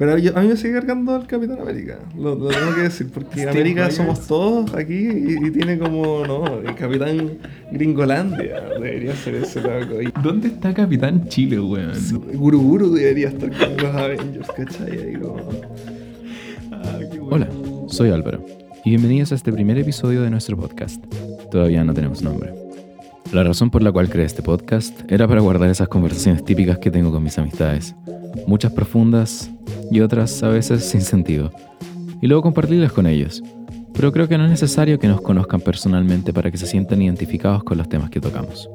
Pero yo- a mí me sigue cargando el Capitán América. Lo, lo tengo que decir, porque Steve América Rogers. somos todos aquí y, y tiene como, no, el Capitán Gringolandia. Debería ser ese loco. Y ¿Dónde está Capitán Chile, weón? Guru Guru debería estar con los Avengers, ¿cachai? Ahí como... Hola, soy Álvaro y bienvenidos a este primer episodio de nuestro podcast. Todavía no tenemos nombre. La razón por la cual creé este podcast era para guardar esas conversaciones típicas que tengo con mis amistades, muchas profundas y otras a veces sin sentido, y luego compartirlas con ellos. Pero creo que no es necesario que nos conozcan personalmente para que se sientan identificados con los temas que tocamos.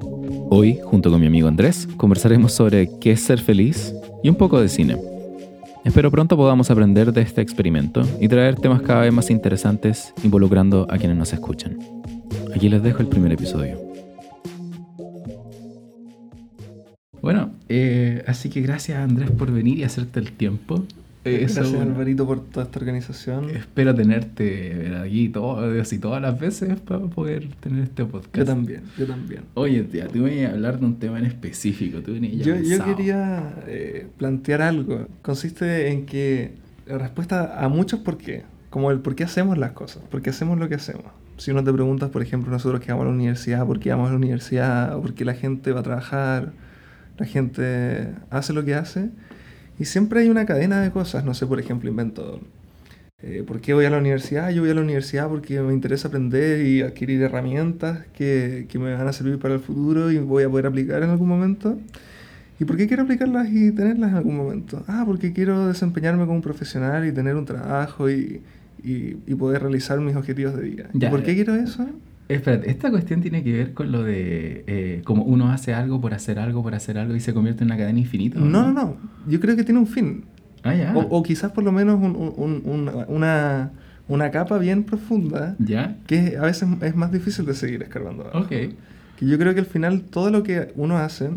Hoy, junto con mi amigo Andrés, conversaremos sobre qué es ser feliz y un poco de cine. Espero pronto podamos aprender de este experimento y traer temas cada vez más interesantes involucrando a quienes nos escuchan. Aquí les dejo el primer episodio. Bueno, eh, así que gracias Andrés por venir y hacerte el tiempo. Eh, eso, Gracias Alvarito por toda esta organización. Espero tenerte aquí todo, así todas las veces para poder tener este podcast. Yo también, yo también. Oye, tía, tú venías a hablar de un tema en específico. Tú Yo, yo quería eh, plantear algo. Consiste en que la respuesta a muchos por qué, como el por qué hacemos las cosas, por qué hacemos lo que hacemos. Si uno te preguntas, por ejemplo, nosotros que vamos a la universidad, por qué vamos a la universidad, o por qué la gente va a trabajar, la gente hace lo que hace, y siempre hay una cadena de cosas. No sé, por ejemplo, invento. eh, ¿Por qué voy a la universidad? Yo voy a la universidad porque me interesa aprender y adquirir herramientas que, que me van a servir para el futuro y voy a poder aplicar en algún momento. ¿Y por qué quiero aplicarlas y tenerlas en algún momento? Ah, porque quiero desempeñarme como un profesional y tener un trabajo y, y- y poder realizar mis objetivos de vida. ¿Y por qué quiero eso? Espérate, esta cuestión tiene que ver con lo de eh, como uno hace algo por hacer algo por hacer algo y se convierte en una cadena infinita. ¿o No, no, no. Yo creo que tiene un fin. Ah, ya. O, o quizás por lo menos un- un- un- una, una, capa bien profunda ¿Ya? que a veces es más difícil de seguir escarbando. abajo. Ok. Que yo creo que al final todo lo que uno hace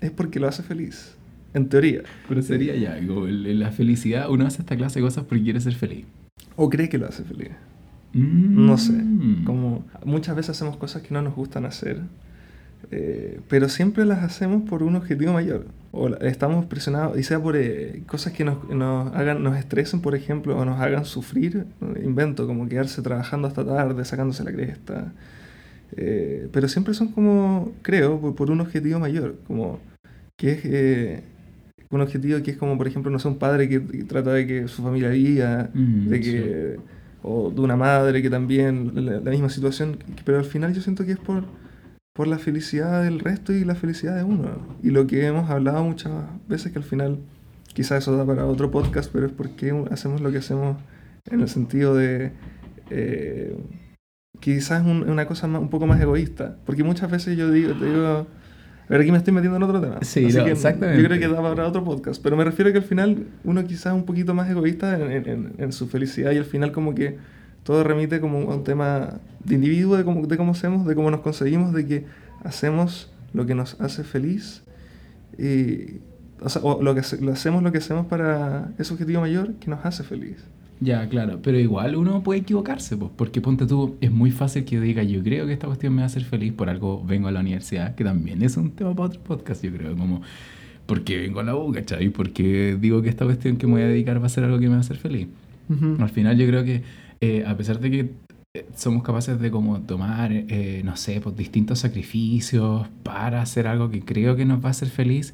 es porque lo hace feliz. En teoría. Pero sería ya, como la felicidad, uno hace esta clase de cosas porque quiere ser feliz. O cree que lo hace feliz. Mm. No sé. Como muchas veces hacemos cosas que no nos gustan hacer, eh, pero siempre las hacemos por un objetivo mayor. O estamos presionados, y sea por eh, cosas que nos, nos hagan, nos estresen, por ejemplo, o nos hagan sufrir. Invento, como quedarse trabajando hasta tarde, sacándose la cresta. Eh, pero siempre son como, creo, por, por un objetivo mayor. Como que es un objetivo que es como, por ejemplo, no sé, un padre que, que trata de que su familia viva, Mm, de que o de una madre que también la, misma situación pero al final yo siento que es por por la felicidad del resto y la felicidad de uno. Y lo que hemos hablado muchas veces que al final quizás eso da para otro podcast pero es porque hacemos lo que hacemos en el sentido de eh, quizás un- una cosa más- un poco más egoísta. Porque muchas veces yo digo ver, aquí me estoy metiendo en otro tema. Sí, no, que exactamente. Yo creo que da para otro podcast. Pero me refiero a que al final uno quizás es un poquito más egoísta en, en- en- su felicidad y al final como que todo remite como a un tema de individuo, de cómo, de cómo hacemos, de cómo nos conseguimos, de que hacemos lo que nos hace feliz y... O sea, o lo que lo hacemos lo que hacemos para ese objetivo mayor que nos hace feliz. Ya, claro, pero igual uno puede equivocarse, pues, porque ponte tú, es muy fácil que diga, yo creo que esta cuestión me va a hacer feliz, por algo vengo a la universidad, que también es un tema para otro podcast, yo creo, como, porque vengo a la U, ¿cachai? Porque digo que esta cuestión que me voy a dedicar va a ser algo que me va a hacer feliz. Al final yo creo que, eh, a pesar de que eh, somos capaces de como tomar, eh, no sé, pues distintos sacrificios para hacer algo que creo que nos va a hacer feliz,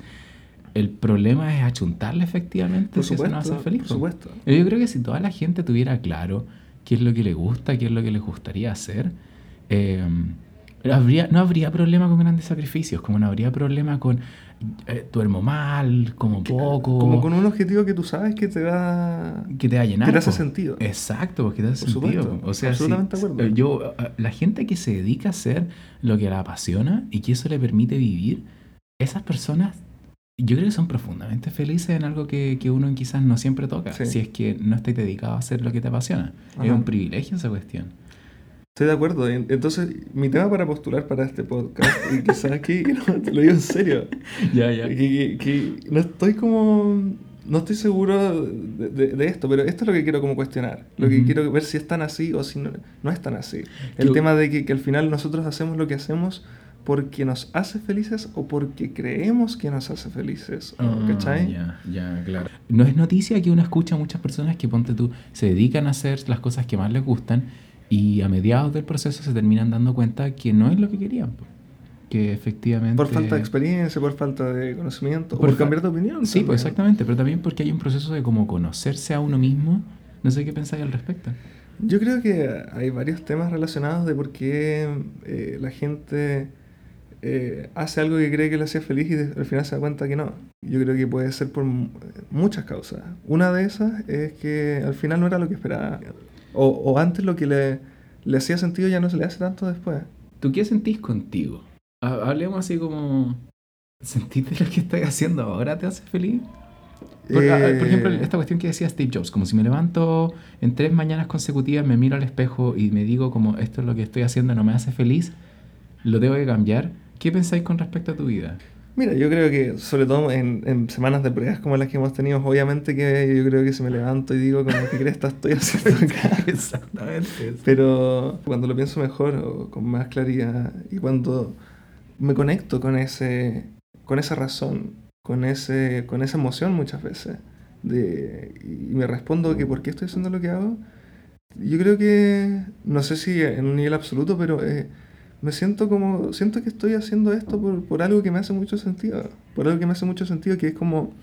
el problema es achuntarle efectivamente Por si eso nos va a supuesto, feliz. por po. supuesto. Yo creo que si toda la gente tuviera claro qué es lo que le gusta, qué es lo que les gustaría hacer, eh, habría, no habría problema con grandes sacrificios, como no habría problema con eh, duermo mal, como poco, Como con un objetivo que tú sabes que te va... que te va a llenar. que te hace sentido. Exacto, porque te hace Por sentido. supuesto, o sea, absolutamente si- acuerdo. yo, a- la gente que se dedica a hacer lo que la apasiona y que eso le permite vivir, esas personas yo creo que son profundamente felices en algo que, que uno quizás no siempre toca, Sí. si es que no estás dedicado a hacer lo que te apasiona. Es Ajá. un privilegio esa cuestión. Estoy de acuerdo. En- Entonces, mi tema para postular para este podcast, y quizás aquí, no, te lo digo en serio, Ya, ya. que, que- que no estoy como... No estoy seguro de, de- de esto, pero esto es lo que quiero como cuestionar. Lo que Ujú. quiero ver si es tan así o si no, no es tan así. El tema de que, que al final nosotros hacemos lo que hacemos porque nos hace felices o porque creemos que nos hace felices. Ah, ¿Cachai? Ya, claro. No es noticia que uno escucha a muchas personas que, ponte tú, se dedican a hacer las cosas que más les gustan y a mediados del proceso se terminan dando cuenta que no es lo que querían. Que efectivamente... Por falta de experiencia, por falta de conocimiento, o Por cambiar de opinión. Sí, pues exactamente, pero también porque hay un proceso de como conocerse a uno mismo. No sé qué pensáis al respecto. Yo creo que hay varios temas relacionados de por qué eh, la gente eh, hace algo que cree que le hacía feliz y de- al final se da cuenta que no. Yo creo que puede ser por mu- muchas causas. Una de esas es que al final no era lo que esperaba. O, o antes lo que le, le hacía sentido ya no se le hace tanto después. ¿Tú qué sentís contigo? Ha- Hablemos así como... ¿Sentiste lo que estás haciendo ahora te hace feliz? Por, por ejemplo, Eh, esta cuestión que decía Steve Jobs, como si me levanto en tres mañanas consecutivas, me miro al espejo y me digo como esto es lo que estoy haciendo, no me hace feliz, lo tengo que cambiar. ¿Qué pensáis con respecto a tu vida? Mira, yo creo que sobre todo en, en semanas de pruebas como las que hemos tenido, obviamente que yo creo que si me levanto y digo como que cresta estoy haciendo acá. Exactamente. Pero cuando lo pienso mejor o con más claridad y cuando me conecto con ese con esa razón, con ese con esa emoción muchas veces de y me respondo que por qué estoy haciendo lo que hago, yo creo que no sé si en un nivel absoluto, pero eh, me siento como siento que estoy haciendo esto por, por algo que me hace mucho sentido, por algo que me hace mucho sentido que es como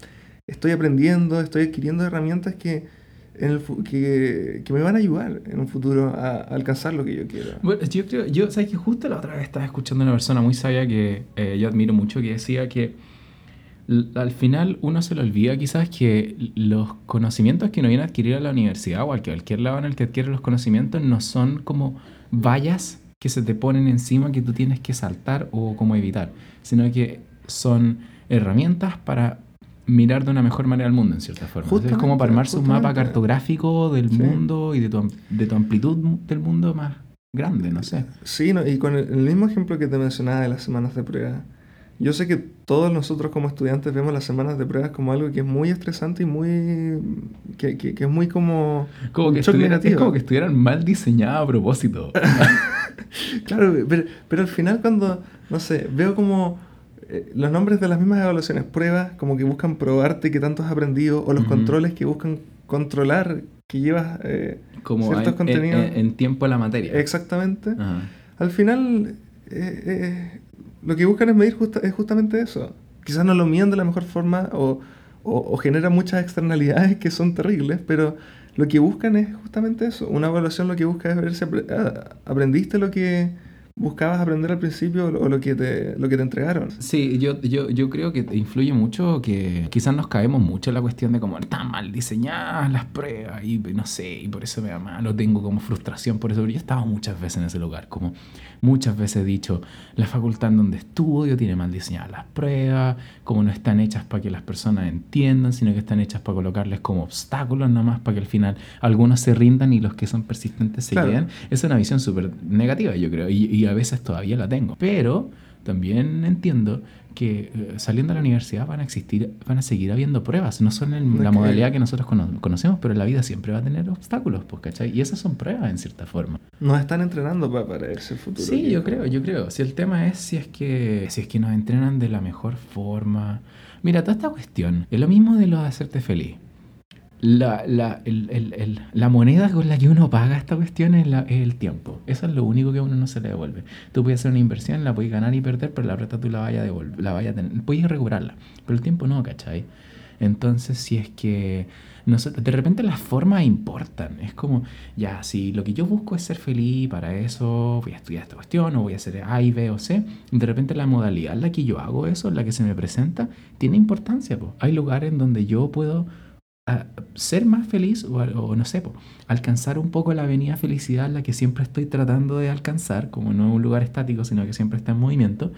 estoy aprendiendo, estoy adquiriendo herramientas que en el que, que me van a ayudar en un futuro a, a alcanzar lo que yo quiero. Bueno, yo creo, yo, sabes que justo la otra vez estaba escuchando a una persona muy sabia que eh, yo admiro mucho, que decía que al final uno se le olvida quizás que los conocimientos que uno viene a adquirir a la universidad o a cualquier lado en el que adquiere los conocimientos no son como vallas que se te ponen encima que tú tienes que saltar o como evitar, sino que son herramientas para mirar de una mejor manera el mundo en cierta forma. Entonces, es como Justamente, para armarse un mapa justamente. cartográfico del Sí. mundo y de tu, de tu amplitud del mundo más grande, no sé. Sí, no, y con el, el mismo ejemplo que te mencionaba de las semanas de prueba. Yo sé que todos nosotros como estudiantes vemos las semanas de pruebas como algo que es muy estresante y muy... que, que- que es muy como... Como que es como que estuvieran mal diseñadas a propósito. Claro, pero, pero al final cuando, no sé, veo como eh, los nombres de las mismas evaluaciones, pruebas, como que buscan probarte que tanto has aprendido, o los controles que buscan controlar que llevas eh, Como ciertos en, en- contenidos. en- en tiempo a la materia. exactamente. Al final, eh, eh, lo que buscan es medir justa- es justamente eso. Quizás no lo miden de la mejor forma o, o, o generan muchas externalidades que son terribles, pero lo que buscan es justamente eso. Una evaluación lo que busca es ver si ah, aprendiste lo que buscabas aprender al principio o lo, lo que, te, lo que te entregaron. Sí, yo, yo, yo creo que influye mucho que quizás nos caemos mucho en la cuestión de cómo están mal diseñadas las pruebas y no sé, y por eso me da mal, o tengo como frustración por eso. Pero yo he estado muchas veces en ese lugar, como muchas veces he dicho, la facultad en donde estudio tiene mal diseñadas las pruebas, como no están hechas para que las personas entiendan, sino que están hechas para colocarles como obstáculos nomás, para que al final algunos se rindan y los que son persistentes se Claro. queden. Es una visión súper negativa, yo creo, y, y a veces todavía la tengo. Pero también entiendo que eh, saliendo de la universidad van a existir, van a seguir habiendo pruebas, no solo en la Ok. modalidad que nosotros cono- conocemos, pero la vida siempre va a tener obstáculos, pues, ¿cachai? Y esas son pruebas en cierta forma. Nos están entrenando pa- para ese futuro. Sí, yo creo, yo creo. Si el tema es si es que si es que nos entrenan de la mejor forma. Mira, toda esta cuestión, es lo mismo de lo de hacerte feliz. La, la, el- el- el- la moneda con la que uno paga esta cuestión es, la- es el tiempo. Eso es lo único que a uno no se le devuelve. Tú puedes hacer una inversión, la puedes ganar y perder, pero la plata tú la vayas a devolver, la vayas a tener. Puedes recuperarla, pero el tiempo no, ¿cachai? Entonces, si es que nosotros, de repente las formas importan. Es como, ya, si lo que yo busco es ser feliz, para eso voy a estudiar esta cuestión, o voy a hacer A y B o C, de repente la modalidad en la que yo hago eso, en la que se me presenta, tiene importancia. po. Hay lugares en donde yo puedo ser más feliz o, no sé, alcanzar un poco la avenida felicidad la que siempre estoy tratando de alcanzar, como no es un lugar estático, sino que siempre está en movimiento.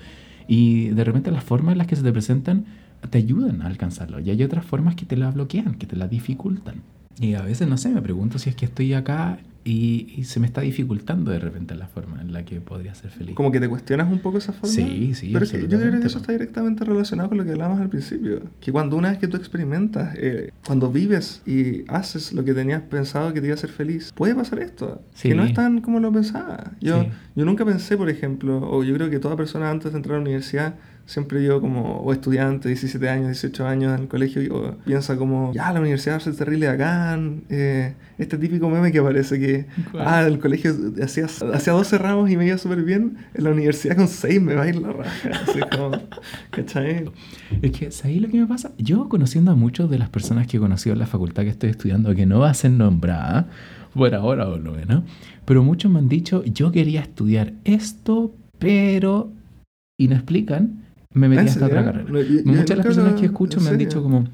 Y de repente las formas en las que se te presentan te ayudan a alcanzarlo. Y hay otras formas que te la bloquean, que te la dificultan. Y a veces, no sé, me pregunto si es que estoy acá y, y se me está dificultando de repente la forma en la que podría ser feliz. Como que te cuestionas un poco esa forma. Sí, sí, Pero es que yo creo que eso está directamente relacionado con lo que hablábamos al principio. Que cuando una vez que tú experimentas, eh, cuando vives y haces lo que tenías pensado que te iba a hacer feliz, puede pasar esto. Sí. Que no es tan como lo pensaba. Yo, Sí. yo nunca pensé, por ejemplo, o yo creo que toda persona antes de entrar a la universidad, siempre yo como, o estudiante, 17 años, 18 años en el colegio, o piensa como, ya, la universidad va a ser terrible bacán. eh, este típico meme que aparece que, ¿Cuál? ah, el colegio hacía, hacía 12 ramos y me iba súper bien, en la universidad con 6 me va a ir la raja. Así como, ¿cachai? Es que, ¿sabéis lo que me pasa? Yo conociendo a muchas de las personas que he conocido en la facultad que estoy estudiando, que no va a ser nombrada, por ahora o lo menos, pero muchos me han dicho, yo quería estudiar esto, pero... Y no explican, me metí ¿En a esta otra carrera. No, yo- yo Muchas de las personas que escucho ¿en me han dicho como,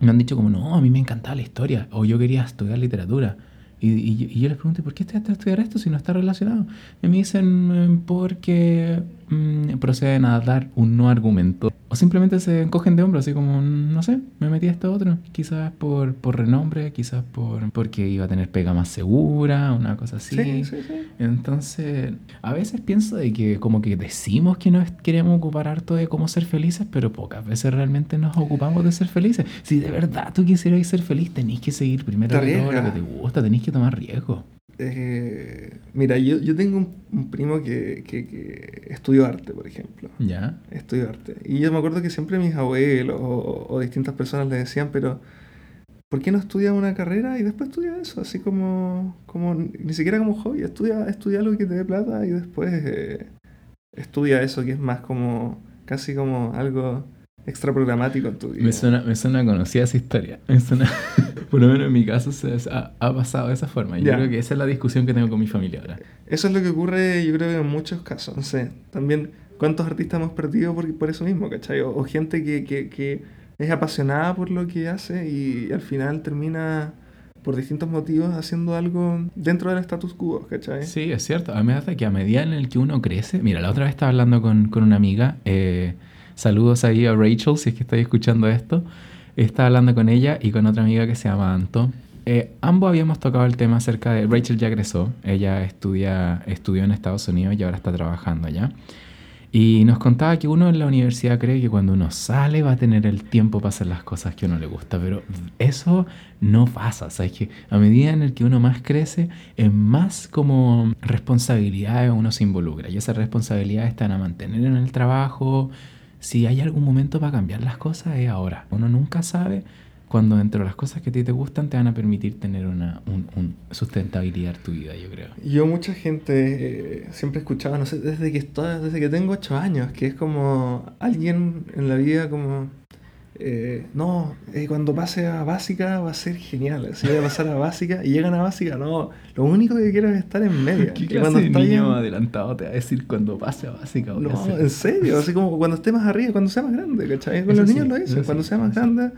me han dicho como, no, a mí me encantaba la historia, o yo quería estudiar literatura. Y, y- y yo les pregunto, ¿por qué estudiaste a estudiar esto si no está relacionado? Y me dicen, "Eh, porque mm, proceden a dar un no argumento. O simplemente se encogen de hombros, así como, no sé, me metí a esto otro. Quizás por, por renombre, quizás por porque iba a tener pega más segura, una cosa así. Sí, sí, sí. Entonces, a veces pienso de que como que decimos que nos queremos ocupar harto de cómo ser felices, pero pocas veces realmente nos ocupamos de ser felices. Si de verdad tú quisieras ser feliz, tenés que seguir primero Te de todo lo que te gusta, tenés que tomar riesgo. Eh, mira, yo, yo tengo un, un primo que, que, que estudió arte, por ejemplo. ¿Ya? Estudió arte. Y yo me acuerdo que siempre mis abuelos o, o distintas personas le decían, pero ¿por qué no estudia una carrera y después estudia eso? Así como, como ni siquiera como hobby, estudia, estudia algo que te dé plata y después eh, estudia eso que es más como, casi como algo extra programático en tu vida. Me suena, me suena conocida esa historia. Me suena, por lo menos en mi caso se ha, ha pasado de esa forma. Yo Ya. creo que esa es la discusión que tengo con mi familia ahora. Eso es lo que ocurre, yo creo, en muchos casos. No sé, también cuántos artistas hemos perdido por, por eso mismo, ¿cachai? O, o gente que, que, que es apasionada por lo que hace y al final termina, por distintos motivos, haciendo algo dentro del status quo, ¿cachai? Sí, es cierto. A mí me hace que a medida en el que uno crece... Mira, la otra vez estaba hablando con, con una amiga. eh, saludos ahí a Rachel, si es que estáis escuchando esto. Estaba hablando con ella y con otra amiga que se llama Anto. Eh, ambos habíamos tocado el tema acerca de... Rachel ya egresó. Ella estudia, estudió en Estados Unidos y ahora está trabajando allá. Y nos contaba que uno en la universidad cree que cuando uno sale va a tener el tiempo para hacer las cosas que a uno le gusta, pero eso no pasa, o sea, es que a medida en el que uno más crece, en más como responsabilidades uno se involucra y esas responsabilidades están a mantener en el trabajo. Si hay algún momento para cambiar las cosas es ahora. Uno nunca sabe cuando dentro de las cosas que a te gustan te van a permitir tener una un, un sustentabilidad en tu vida, yo creo. Yo mucha gente eh, siempre escuchaba, no sé, desde que estoy, desde que tengo ocho años, que es como alguien en la vida como, eh, no, eh, cuando pase a básica va a ser genial, si voy a pasar a básica y llegan a básica, no, lo único que quiero es estar en media. ¿Qué clase cuando de niño en- adelantado te va a decir cuando pase a básica? a No, hacer en serio, así como cuando esté más arriba, cuando sea más grande, ¿cachai? Con Eso los sí, niños lo dicen, cuando sí, sea más sí. grande.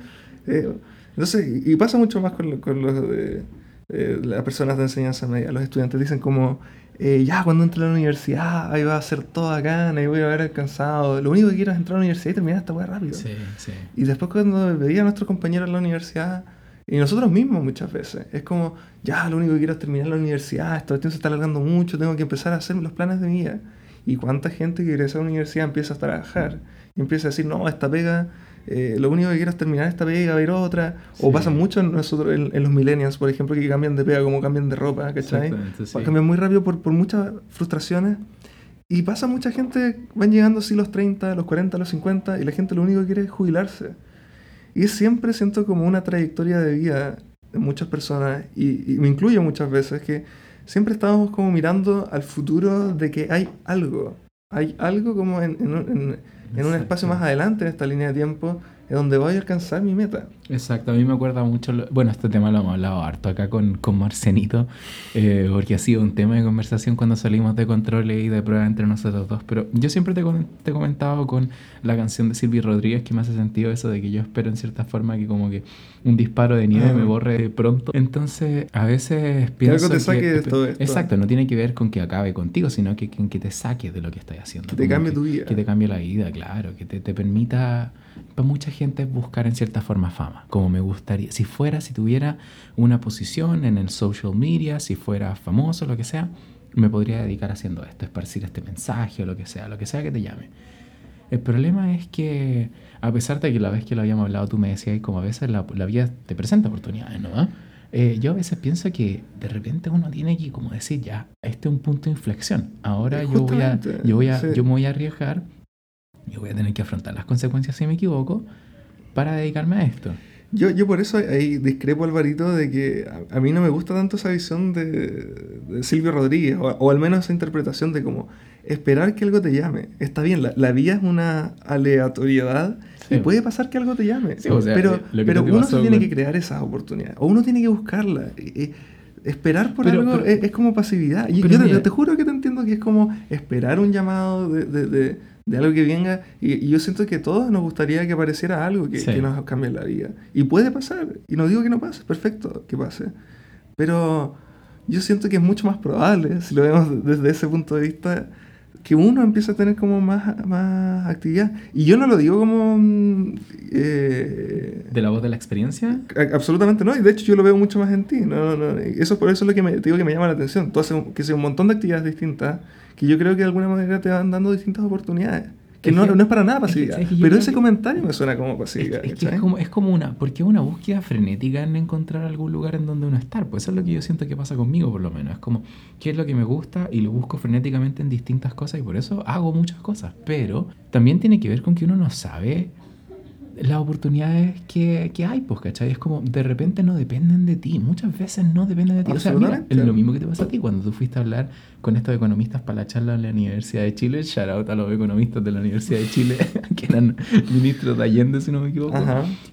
eh, entonces, y pasa mucho más con, con los de eh, las personas de enseñanza media. Los estudiantes dicen como, eh, ya cuando entre a la universidad, ahí va a ser todo acá, ahí voy a haber alcanzado. Lo único que quiero es entrar a la universidad y terminar esta weá rápido. Sí, sí. Y después cuando veía a nuestros compañeros en la universidad, y nosotros mismos muchas veces, es como, ya, lo único que quiero es terminar la universidad, cuestión se está alargando mucho, tengo que empezar a hacer los planes de vida. Y cuánta gente que ingresa a la universidad empieza a trabajar y empieza a decir, no, esta pega, eh, lo único que quiero es terminar esta pega, ver otra. O Sí. pasa mucho en, nosotros, en, en los millennials, por ejemplo, que cambian de pega como cambian de ropa, ¿cachai? Sí. Cambian muy rápido por, por muchas frustraciones. Y pasa mucha gente, van llegando así los 30, los 40, los 50, y la gente lo único que quiere es jubilarse. Y siempre siento como una trayectoria de vida de muchas personas, y, y me incluyo muchas veces, que siempre estamos como mirando al futuro de que hay algo. Hay algo como en, en en- en un espacio más adelante en esta línea de tiempo, en donde voy a alcanzar mi meta. Exacto, a mí me acuerda mucho, lo- bueno, este tema lo hemos hablado harto acá con, con Marcenito, eh, porque ha sido un tema de conversación cuando salimos de control y de prueba entre nosotros dos, pero yo siempre te, he comentado con la canción de Silvi Rodríguez que me hace sentido eso de que yo espero en cierta forma que como que un disparo de nieve Ah. me borre pronto, entonces a veces pienso algo te saque de que- todo esto. Exacto, no tiene que ver con que acabe contigo, sino que, que, que te saque de lo que estás haciendo. Que te cambie tu vida. Que te cambie la vida, claro, que te, te permita para mucha gente es buscar en cierta forma fama, como me gustaría. Si fuera, si tuviera una posición en el social media, si fuera famoso, lo que sea, me podría dedicar haciendo esto, esparcir este mensaje o lo que sea, lo que sea que te llame. El problema es que, a pesar de que la vez que lo habíamos hablado tú me decías, como a veces la, la vida te presenta oportunidades, ¿no? Eh, yo a veces pienso que de repente uno tiene que como decir, ya, este es un punto de inflexión. Ahora yo voy, a, yo, voy a, yo me voy a arriesgar, yo voy a tener que afrontar las consecuencias si me equivoco para dedicarme a esto. Yo, yo por eso ahí discrepo, Alvarito, de que a, mí no me gusta tanto esa visión de, Silvio Rodríguez, o, al menos esa interpretación de como esperar que algo te llame. Está bien, la, la vida es una aleatoriedad y puede pasar que algo te llame. pero pero uno se tiene que crear esas oportunidades. O uno tiene que buscarla. esperar por algo es, como pasividad. Y, yo te, juro que te entiendo que es como esperar un llamado de, de, de, algo que venga. Y, yo siento que a todos nos gustaría que apareciera algo que, que, nos cambie la vida. Y puede pasar. Y no digo que no pase, perfecto que pase. Pero yo siento que es mucho más probable, si lo vemos desde ese punto de vista, que uno empieza a tener como más, más actividad. Y yo no lo digo como... Mm, eh, ¿De la voz de la experiencia? absolutamente no, y de hecho yo lo veo mucho más en ti. No, no, eso por eso es lo que me, digo que me llama la atención. Tú haces que sea un montón de actividades distintas que yo creo que de alguna manera te van dando distintas oportunidades. Que no, no, es para nada pasividad. pero ese comentario me suena como pasividad. Es, es, como, es como una. Porque es una búsqueda frenética en encontrar algún lugar en donde uno estar. Pues eso es lo que yo siento que pasa conmigo, por lo menos. Es como, ¿qué es lo que me gusta? Y lo busco frenéticamente en distintas cosas y por eso hago muchas cosas. Pero también tiene que ver con que uno no sabe las oportunidades que, que, hay, pues, ¿cachai? Es como, de repente no dependen de ti, muchas veces no dependen de ti. O sea, mira, es lo mismo que te pasa a ti cuando tú fuiste a hablar con estos economistas para la charla en la Universidad de Chile, shout out a los economistas de la Universidad de Chile, que eran ministros de Allende, si no me equivoco,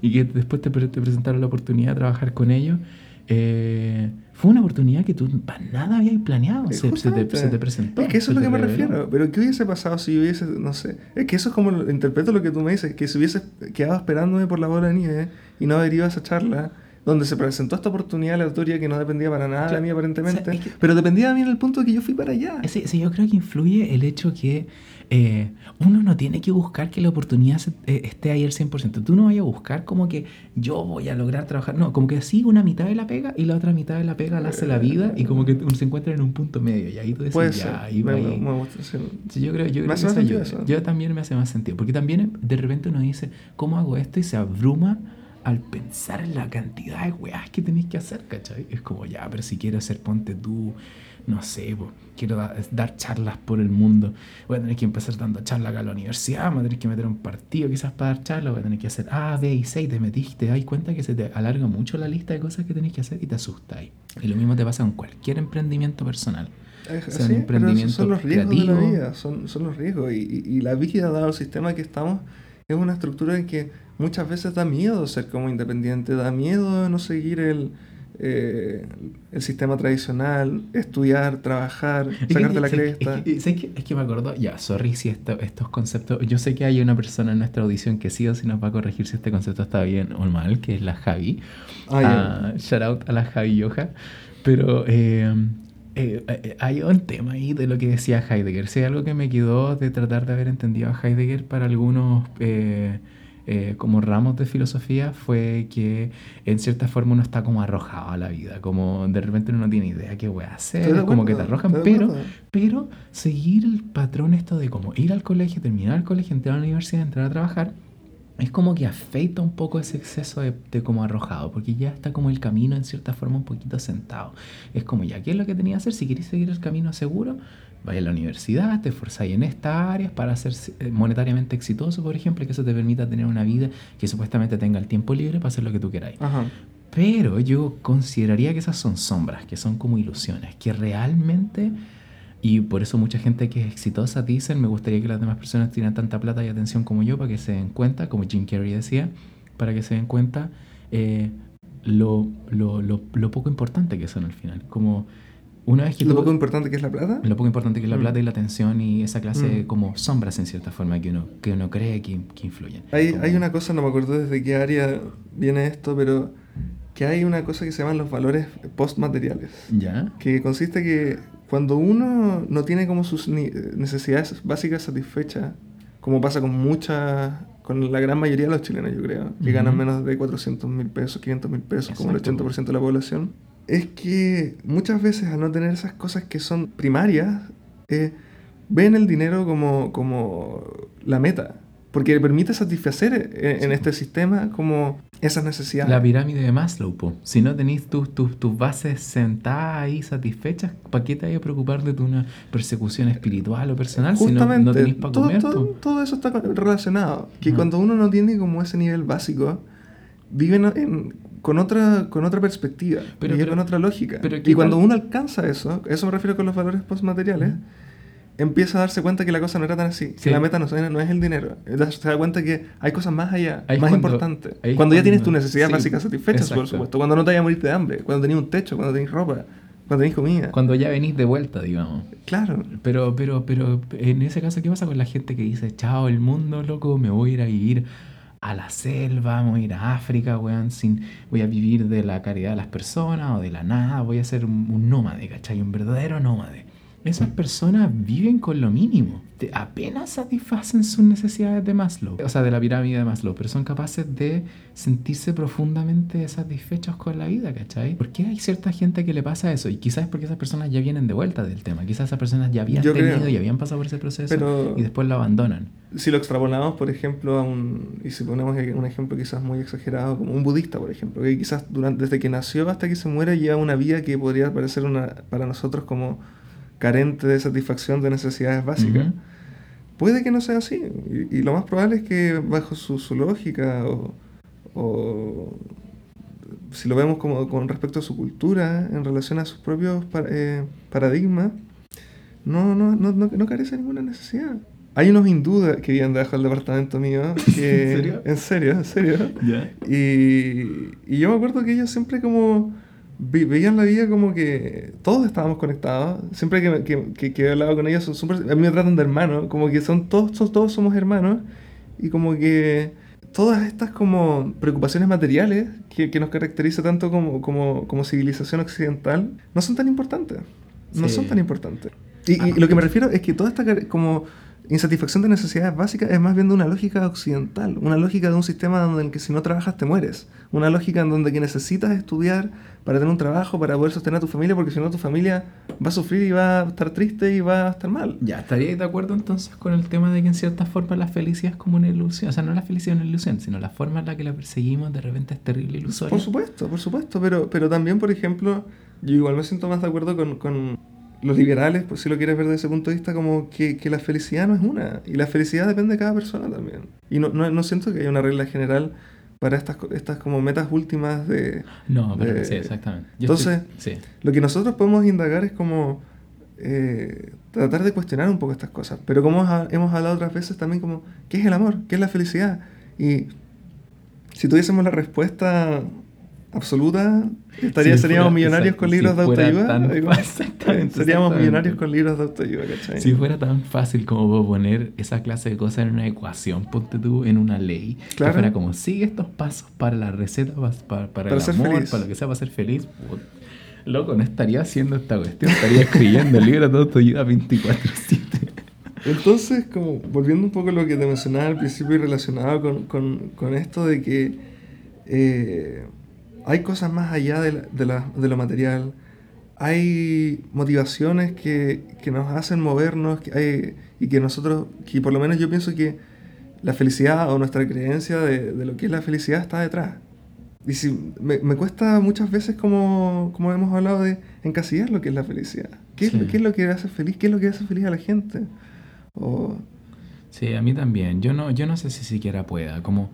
y que después te, te presentaron la oportunidad de trabajar con ellos. Eh, fue una oportunidad que tú para nada habías planeado. Se, te, presentó. Es que eso es lo que me refiero. Pero ¿qué hubiese pasado si hubiese, no sé? Es que eso es como, interpreto lo que tú me dices, que si hubiese quedado esperándome por la bola de nieve y no haber ido a esa charla, donde se presentó esta oportunidad aleatoria que no dependía para nada de mí aparentemente, pero dependía de mí en el punto de que yo fui para allá. Sí, yo creo que influye el hecho que eh, uno no tiene que buscar que la oportunidad eh, esté ahí al 100%. Tú no vayas a buscar como que yo voy a lograr trabajar. No, como que así una mitad de la pega y la otra mitad de la pega la hace la vida y como que uno se encuentra en un punto medio. Y ahí tú decís, ya, ahí va. yo creo, yo, creo que yo también me hace más sentido. Porque también de repente uno dice, ¿cómo hago esto? Y se abruma al pensar en la cantidad de weas que tenéis que hacer, ¿cachai? Es como, ya, pero si quiero hacer, ponte tú no sé, quiero dar charlas por el mundo, voy a tener que empezar dando charlas acá a la universidad, voy a tener que meter un partido quizás para dar charlas, voy a tener que hacer A, B y C, y te metiste, te das cuenta que se te alarga mucho la lista de cosas que tenés que hacer y te asustáis. Y lo mismo te pasa con cualquier emprendimiento personal. emprendimiento son los riesgos de la vida, son, son los riesgos. Y, y, la vida, dado el sistema que estamos, es una estructura en que muchas veces da miedo ser como independiente, da miedo no seguir el, eh, el sistema tradicional, estudiar, trabajar, sacarte la cresta. Es que, es, que, me acuerdo, ya, sorry si estos conceptos, yo sé que hay una persona en nuestra audición que sí o sí nos va a corregir si este concepto está bien o mal, que es la Javi. Ah, shout out a la Javi Yoja. Pero eh, eh, hay un tema ahí de lo que decía Heidegger. Si algo que me quedó de tratar de haber entendido a Heidegger para algunos eh, como ramos de filosofía fue que en cierta forma uno está como arrojado a la vida, como de repente uno no tiene idea qué voy a hacer, como que te arrojan, pero, pero seguir el patrón esto de como ir al colegio, terminar el colegio, entrar a la universidad, entrar a trabajar, es como que afeita un poco ese exceso de, de, como arrojado, porque ya está como el camino en cierta forma un poquito sentado. Es como ya, ¿qué es lo que tenía que hacer? Si queréis seguir el camino seguro, vaya a la universidad, te esforzáis en estas áreas para ser eh, monetariamente exitoso, por ejemplo, que eso te permita tener una vida que supuestamente tenga el tiempo libre para hacer lo que tú queráis. Pero yo consideraría que esas son sombras, que son como ilusiones, que realmente, y por eso mucha gente que es exitosa dicen, me gustaría que las demás personas tuvieran tanta plata y atención como yo para que se den cuenta, como Jim Carrey decía, para que se den cuenta eh, lo, lo, lo, lo poco importante que son al final. Como una vez que lo poco importante que es la plata. Lo poco importante que es la mm. plata y la atención y esa clase mm. como sombras en cierta forma que uno, que uno cree que, que influyen. Hay, hay una cosa, no me acuerdo desde qué área viene esto, pero que hay una cosa que se llaman los valores postmateriales. ¿Ya? Que consiste que cuando uno no tiene como sus necesidades básicas satisfechas, como pasa con muchas con la gran mayoría de los chilenos, yo creo, que Ujú. ganan menos de 400 mil pesos, 500 mil pesos, como el Exacto. 80% de la población, es que muchas veces al no tener esas cosas que son primarias, eh, ven el dinero como, como la meta, porque le permite satisfacer eh, en, Sí. este sistema como esas necesidades. La pirámide de Maslow, po. Si no tenéis tus, tus, tus bases sentadas ahí satisfechas, ¿para qué te hay a preocupar de una persecución espiritual o personal si no, Justamente, no tenéis para todo, comer? todo, todo eso está relacionado. Que cuando uno no tiene como ese nivel básico, viven en- con, otra, con otra perspectiva, Pero- pero- con otra lógica. pero ¿qué y cuando uno alcanza eso, eso me refiero con los valores postmateriales, empieza a darse cuenta que la cosa no era tan así. Sí. Que la meta no, es- no es el dinero. Se da cuenta que hay cosas más allá, Ahí más cuando- importantes. es Cuando ya tienes cuando- tu necesidad sí, básica satisfecha, por supuesto. Cuando no te vayas a morir de hambre, cuando tenés un techo, cuando tenés ropa, cuando tenés comida. Cuando ya venís de vuelta, digamos. Claro. Pero, pero, pero, en ese caso, ¿qué pasa con la gente que dice, chao, el mundo, loco, me voy a ir a vivir a la selva, voy a ir a África, weón, sin, voy a vivir de la caridad de las personas o de la nada, voy a ser un, un nómade, ¿cachai? Un verdadero nómade. Esas personas viven con lo mínimo. Te- apenas satisfacen sus necesidades de Maslow, o sea, de la pirámide de Maslow, pero son capaces de sentirse profundamente satisfechos con la vida, ¿cachai? ¿Por qué hay cierta gente que le pasa eso? Y quizás es porque esas personas ya vienen de vuelta del tema, quizás esas personas ya habían Yo tenido creo. y habían pasado por ese proceso Pero- y después lo abandonan. si lo extrapolamos, por ejemplo, a un, y si ponemos un ejemplo quizás muy exagerado, como un budista, por ejemplo, que quizás durante, desde que nació hasta que se muere lleva una vida que podría parecer una, para nosotros como carente de satisfacción de necesidades básicas. Puede que no sea así, y, y lo más probable es que bajo su, su lógica o, o si lo vemos como con respecto a su cultura en relación a sus propios eh, paradigmas, no, no, no, no, no carece de ninguna necesidad. Hay unos hindúes que viven debajo del departamento mío. Que, ¿En serio? En serio, en serio. Y, y yo me acuerdo que ellos siempre como veían la vida como que todos estábamos conectados. Siempre que, que, que, que he hablado con ellos, son súper- a mí me tratan de hermano, como que son todos, son- todos somos hermanos. Y como que todas estas como preocupaciones materiales que, que nos caracteriza tanto como, como, como civilización occidental no son tan importantes. No Sí. son tan importantes. Y, y Ah. lo que me refiero es que toda esta como insatisfacción de necesidades básicas es más bien de una lógica occidental, una lógica de un sistema donde en el que si no trabajas te mueres, una lógica en donde que necesitas estudiar para tener un trabajo, para poder sostener a tu familia, porque si no tu familia va a sufrir y va a estar triste y va a estar mal. Ya, ¿estaríais de acuerdo entonces con el tema de que en cierta forma la felicidad es como una ilusión? O sea, no la felicidad es una ilusión, sino la forma en la que la perseguimos de repente es terrible ilusoria. Por supuesto, por supuesto, pero, pero también, por ejemplo, yo igual me siento más de acuerdo con, con los liberales, por si lo quieres ver desde ese punto de vista, como que, que la felicidad no es una, y la felicidad depende de cada persona también. Y no, no, no siento que haya una regla general para estas, estas como metas últimas de... No, pero de- sí, exactamente. Yo Entonces, estoy- sí. Lo que nosotros podemos indagar es como eh, tratar de cuestionar un poco estas cosas, pero como hemos hablado otras veces también como, ¿qué es el amor? ¿Qué es la felicidad? Y si tuviésemos la respuesta absoluta, estaría, Si seríamos fuera- millonarios exacto, con si libros de autoayuda. tan Digo, exactamente, seríamos millonarios con libros de autoayuda, ¿cachai? Si fuera tan fácil como poner esa clase de cosas en una ecuación, ponte tú en una ley, Claro. que fuera como sigue estos pasos para la receta, pa- para, para, Para el amor, feliz. para lo que sea, para ser feliz. Loco, no estaría haciendo esta cuestión, estaría escribiendo libros de autoayuda 24-7. Entonces, como volviendo un poco a lo que te mencionaba al principio y relacionado con, con- con esto de que eh, hay cosas más allá de, la- de la- de lo material, hay motivaciones que, que nos hacen movernos que hay- y que nosotros, que por lo menos yo pienso que la felicidad o nuestra creencia de, de lo que es la felicidad está detrás. Y si, me, me cuesta muchas veces, como, como hemos hablado, de encasillar lo que es la felicidad. ¿Qué, es, Sí. qué es lo que hace feliz? ¿Qué es lo que hace feliz a la gente? O, Sí, a mí también. Yo no, yo no sé si siquiera pueda. Como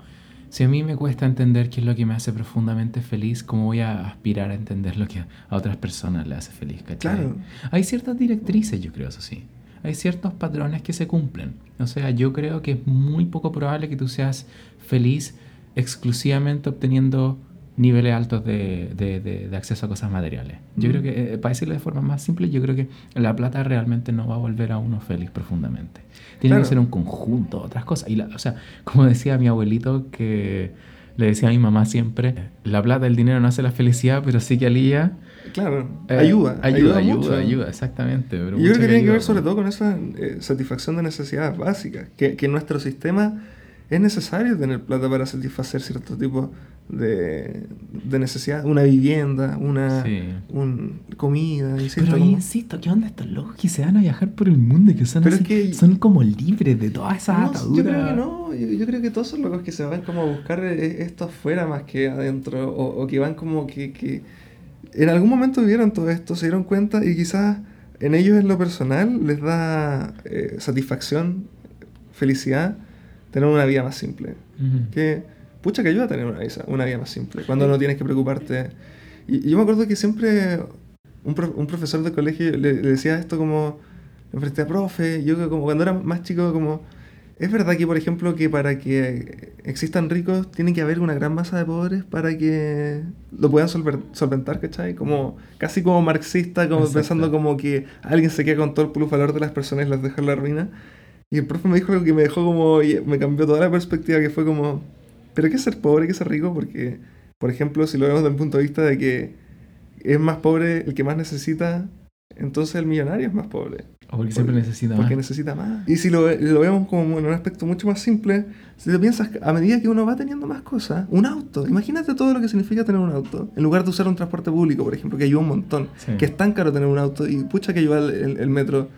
si a mí me cuesta entender qué es lo que me hace profundamente feliz, ¿cómo voy a aspirar a entender lo que a otras personas le hace feliz? ¿cachai? Claro. Hay ciertas directrices, yo creo, eso sí. Hay ciertos patrones que se cumplen. O sea, yo creo que es muy poco probable que tú seas feliz exclusivamente obteniendo niveles altos de, de- de- de acceso a cosas materiales. Yo Mm. creo que, eh, para decirlo de forma más simple, yo creo que la plata realmente no va a volver a uno feliz profundamente. Tiene Claro. que ser un conjunto, otras cosas. Y la- o sea, como decía mi abuelito, que le decía a mi mamá siempre, la plata, el dinero no hace la felicidad, pero sí que alía. claro, eh, ayuda, ayuda, ayuda, mucho. ayuda, exactamente. pero yo creo mucho que tiene que ver sobre todo con esa eh, satisfacción de necesidades básicas, que, que nuestro sistema es necesario tener plata para satisfacer cierto tipo de, de necesidad, una vivienda, una Sí. un- comida, insisto, Pero ahí como- insisto, ¿qué onda estos locos que se van a viajar por el mundo y que son Pero así? es que- Son como libres de todas esas No, ataduras. yo creo que no, yo, yo creo que todos son locos que se van como a buscar eh, esto afuera más que adentro, o, o que van como que, que en algún momento vivieron todo esto, se dieron cuenta y quizás en ellos en lo personal les da eh, satisfacción, felicidad, tener una vida más simple. Ujú. Que, pucha, que ayuda a tener una vida, una vida más simple, cuando no tienes que preocuparte. Y, y yo me acuerdo que siempre un, pro- un profesor de colegio le, le decía esto como, enfrente a profe, yo como cuando era más chico, como, es verdad que, por ejemplo, que para que existan ricos tiene que haber una gran masa de pobres para que lo puedan solventar, ¿cachai? Como, casi como marxista, como Exacto. pensando como que alguien se queda con todo el plusvalor de las personas y las deja en la ruina. Y el profe me dijo algo que me dejó como, me cambió toda la perspectiva, que fue como, ¿pero qué es ser pobre, qué es ser rico? Porque, por ejemplo, si lo vemos desde el punto de vista de que es más pobre el que más necesita, entonces el millonario es más pobre. O porque siempre necesita Porque más. necesita más. Y si lo, lo vemos como en un aspecto mucho más simple, si te piensas, a medida que uno va teniendo más cosas, un auto, imagínate todo lo que significa tener un auto, en lugar de usar un transporte público, por ejemplo, que ayuda un montón, Sí. que es tan caro tener un auto y pucha que ayuda el, el- el metro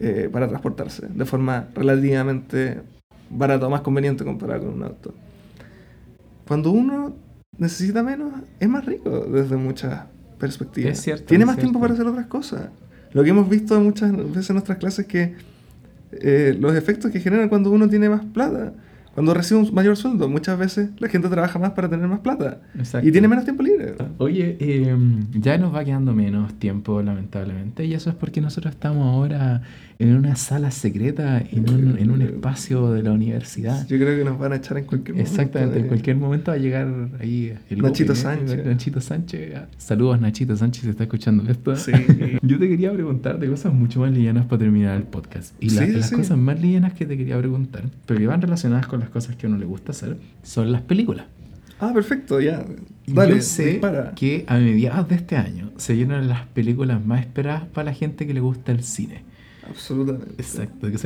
eh, para transportarse de forma relativamente barata o más conveniente comparado con un auto. Cuando uno necesita menos, es más rico desde muchas perspectivas. Es cierto, Tiene es más tiempo para hacer otras cosas. Lo que hemos visto muchas veces en nuestras clases es que eh, los efectos que generan cuando uno tiene más plata, cuando recibe un mayor sueldo, muchas veces la gente trabaja más para tener más plata Exacto. y tiene menos tiempo libre. Oye, eh, ya nos va quedando menos tiempo, lamentablemente, y eso es porque nosotros estamos ahora en una sala secreta, en un, en un espacio de la universidad. Yo creo que nos van a echar en cualquier momento. Exactamente, en de- cualquier momento va a llegar ahí el Nachito ¿eh? Sánchez. Nachito Sánchez. Saludos, Nachito Sánchez, si está escuchando esto. Sí. Yo te quería preguntar de cosas mucho más livianas para terminar el podcast. Y la- Sí, las sí. cosas más livianas que te quería preguntar, pero que van relacionadas con las cosas que a uno le gusta hacer, son las películas. Ah, perfecto, ya. Dale, Yo sé dispara. que a mediados de este año se vienen las películas más esperadas para la gente que le gusta el cine. Absolutamente. Exacto, que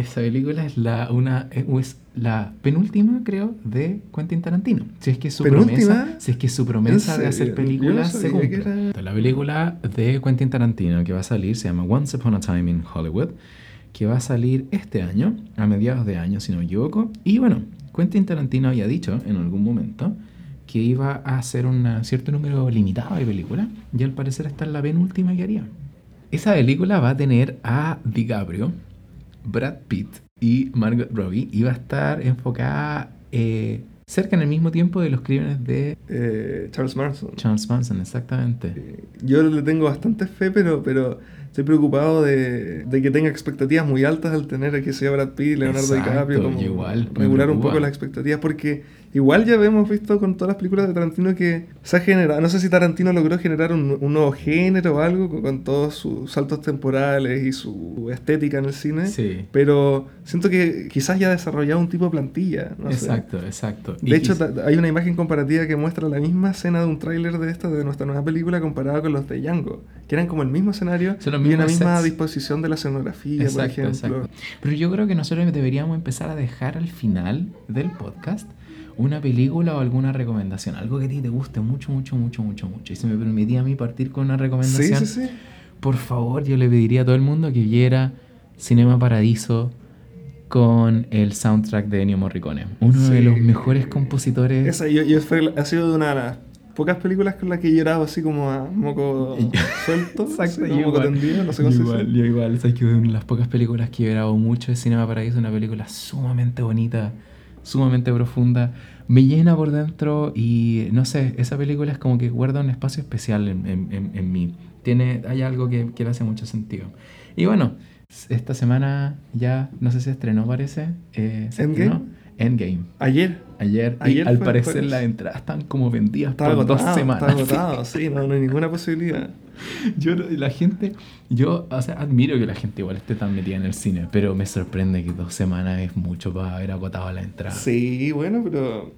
esa, película es la una es la penúltima, creo, de Quentin Tarantino. Si es que su ¿Penúltima? promesa, si es que su promesa ¿En de hacer películas se cumple. era- La película de Quentin Tarantino que va a salir se llama Once Upon a Time in Hollywood, que va a salir este año, a mediados de año, si no me equivoco. Y bueno, Quentin Tarantino había dicho en algún momento que iba a hacer un cierto número limitado de películas, y al parecer esta es la penúltima que haría. Esa película va a tener a DiCaprio, Brad Pitt y Margot Robbie y va a estar enfocada eh, cerca en el mismo tiempo de los crímenes de Eh, Charles Manson. Charles Manson, exactamente. Eh, Yo le tengo bastante fe, pero, pero estoy preocupado de, de que tenga expectativas muy altas al tener a que sea Brad Pitt, Leonardo Exacto, DiCaprio, como igual, regular un poco las expectativas, porque igual ya hemos visto con todas las películas de Tarantino que se ha generado, no sé si Tarantino logró generar un, un nuevo género o algo con, con todos sus saltos temporales y su estética en el cine, Sí. pero siento que quizás ya ha desarrollado un tipo de plantilla, no sé. exacto, exacto. Y- De hecho, y- ta- hay una imagen comparativa que muestra la misma escena de un tráiler de esta, de nuestra nueva película, comparada con los de Django, que eran como el mismo escenario y una misma sets. disposición de la escenografía, por Exacto, ejemplo. exacto. Pero yo creo que nosotros deberíamos empezar a dejar al final del podcast una película o alguna recomendación, algo que a ti te guste mucho, mucho, mucho, mucho, mucho. Y si me permitía a mí partir con una recomendación, sí, sí. por favor, yo le pediría a todo el mundo que viera Cinema Paradiso con el soundtrack de Ennio Morricone, uno de los mejores compositores. Esa yo, yo fue- ha sido de una de las pocas películas con las que he llorado así como a moco suelto, Exacto, yo moco igual, tendido, no sé cómo se igual, yo igual, sabes que una de las pocas películas que he grabado mucho es Cinema Paraíso, una película sumamente bonita, sumamente profunda, me llena por dentro y no sé, esa película es como que guarda un espacio especial en, en- en- en mí. Tiene, hay algo que, que le hace mucho sentido. Y bueno, esta semana ya, no sé si estrenó, parece. eh, ¿se ¿Endgame? estrenó? Endgame. Ayer Ayer, y Ayer al parecer las entradas están como vendidas por agotado, dos semanas. estaba agotado, sí, no, no hay ninguna posibilidad. Yo, la gente, yo, o sea, admiro que la gente igual esté tan metida en el cine, pero me sorprende que dos semanas es mucho para haber agotado la entrada. Sí, bueno, pero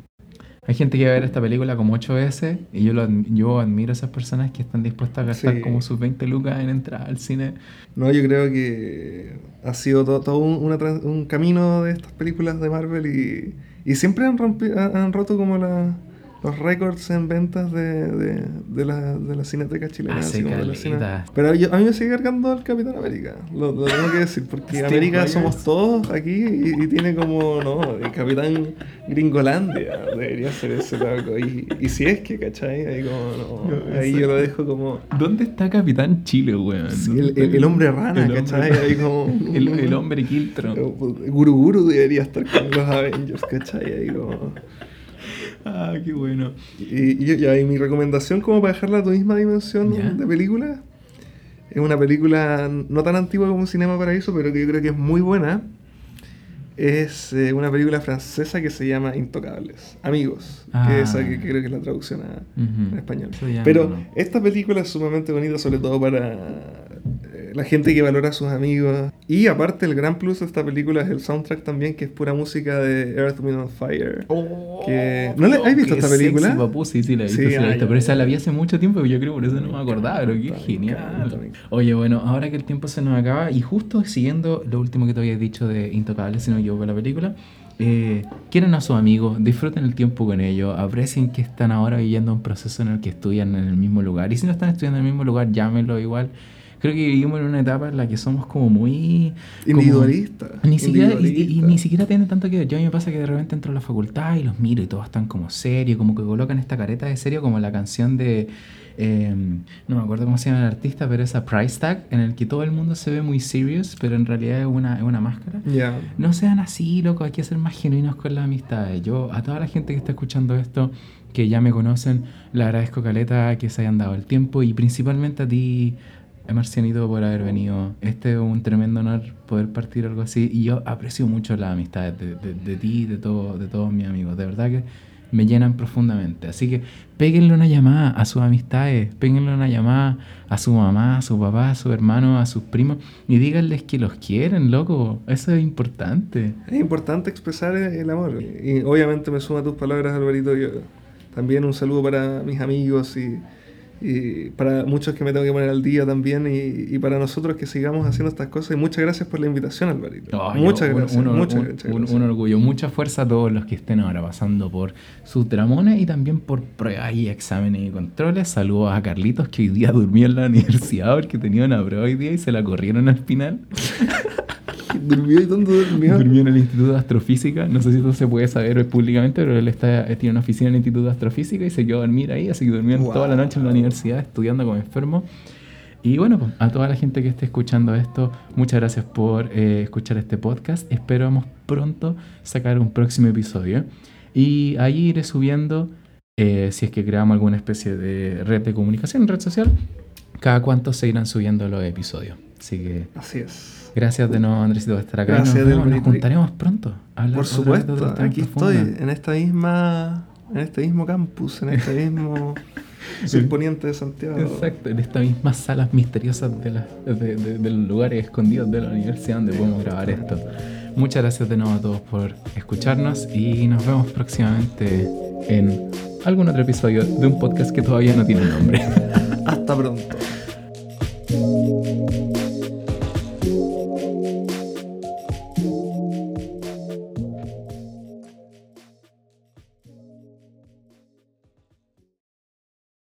Hay gente que va a ver esta película como ocho veces y yo, lo, yo admiro a esas personas que están dispuestas a gastar Sí. como sus 20 lucas en entrar al cine. No, yo creo que ha sido todo, todo un, una un camino de estas películas de Marvel y, y siempre han, rompi- han han roto como la- los récords en ventas de, de, de la, de la cineteca chilena. Hace así como de la cine-. Pero yo- a mí me sigue cargando el Capitán América, lo, lo tengo que decir, porque Steve América Rogers. somos todos aquí y, y tiene como, no, el Capitán Gringolandia debería ser ese loco. Y, y si es que, ¿cachai? Ahí como, no, ahí yo lo dejo como... ¿Dónde está Capitán Chile, weón? Sí, ¿Dónde el, el- el hombre rana, el hombre- ¿cachai? Ahí como... El, el hombre Kiltro. Guru Guru debería estar con los Avengers, ¿cachai? Ahí como... Ah, qué bueno. Y, y, y mi recomendación como para dejarla a tu misma dimensión de película es una película no tan antigua como Cinema Paraíso, pero que yo creo que es muy buena. Es eh, una película francesa que se llama Intocables. Amigos. Ah. Que esa que creo que es la traducción a- en español. Pero esta película es sumamente bonita, sobre todo para la gente que valora a sus amigos. Y aparte, el gran plus de esta película es el soundtrack también, que es pura música de Earth, Wind and Fire. Que- ¿No le- has visto esta película? sexy, papu. Sí, sí, la he visto, Sí, sí la he visto, pero esa la vi hace mucho tiempo y yo creo por eso no me acordaba, pero qué genial. Oye, bueno, ahora que el tiempo se nos acaba y justo siguiendo lo último que te había dicho de Intocables, si no me equivoco, la película, eh, quieren a sus amigos, disfruten el tiempo con ellos, aprecien que están ahora viviendo un proceso en el que estudian en el mismo lugar y si no están estudiando en el mismo lugar, llámenlo igual. Creo que vivimos en una etapa en la que somos como muy... como- Individualista. ni siquiera, y, y- y individualista. ni siquiera tiene tanto que ver. Yo a mí me pasa que de repente entro a la facultad y los miro y todos están como serios, como que colocan esta careta de serio como la canción de... eh, no me acuerdo cómo se llama el artista, pero esa Price Tag, en el que todo el mundo se ve muy serious, pero en realidad es una, es una máscara. No sean así, loco, hay que ser más genuinos con las amistades. Yo, a toda la gente que está escuchando esto, que ya me conocen, le agradezco, Caleta, que se hayan dado el tiempo y principalmente a ti, Marcianito, por haber venido. Este es un tremendo honor poder partir algo así y yo aprecio mucho las amistades de, de, de ti, de, todo, de todos mis amigos. De verdad que me llenan profundamente. Así que péguenle una llamada a sus amistades, péguenle una llamada a su mamá, a su papá, a su hermano, a sus primos y díganles que los quieren, loco. Eso es importante. Es importante expresar el amor. Y obviamente me suma a tus palabras, Alvarito. Yo, también un saludo para mis amigos y, y para muchos que me tengo que poner al día también. Y, y para nosotros que sigamos haciendo estas cosas. Y muchas gracias por la invitación, Alvarito. Muchas gracias. un- muchas, un- muchas un- gracias. un orgullo, mucha fuerza a todos los que estén ahora pasando por sus tramones y también por pruebas y exámenes y controles. Saludos a Carlitos que hoy día durmió en la universidad porque tenía una prueba hoy día y se la corrieron al final. ¿Durmió y dónde durmió? Durmió en el Instituto de Astrofísica. No sé si esto se puede saber públicamente, pero él está, él tiene una oficina en el Instituto de Astrofísica y se quedó a dormir ahí, así que durmió Wow. toda la noche en la universidad estudiando como enfermo. Y bueno, pues, a toda la gente que esté escuchando esto, muchas gracias por eh, escuchar este podcast. Esperamos pronto sacar un próximo episodio. Y ahí iré subiendo, eh, si es que creamos alguna especie de red de comunicación, red social, cada cuánto se irán subiendo los episodios. Así que Así es. Gracias de nuevo, Andresito, por estar acá. Gracias, nos, nos juntaremos pronto. Por de supuesto, aquí estoy, en esta misma, en este mismo campus, en este mismo subponiente de Santiago. Exacto, en estas mismas salas misteriosas de, las- de- de- de los lugares escondidos de la universidad donde podemos grabar esto. Muchas gracias de nuevo a todos por escucharnos y nos vemos próximamente en algún otro episodio de un podcast que todavía no tiene nombre. Hasta pronto.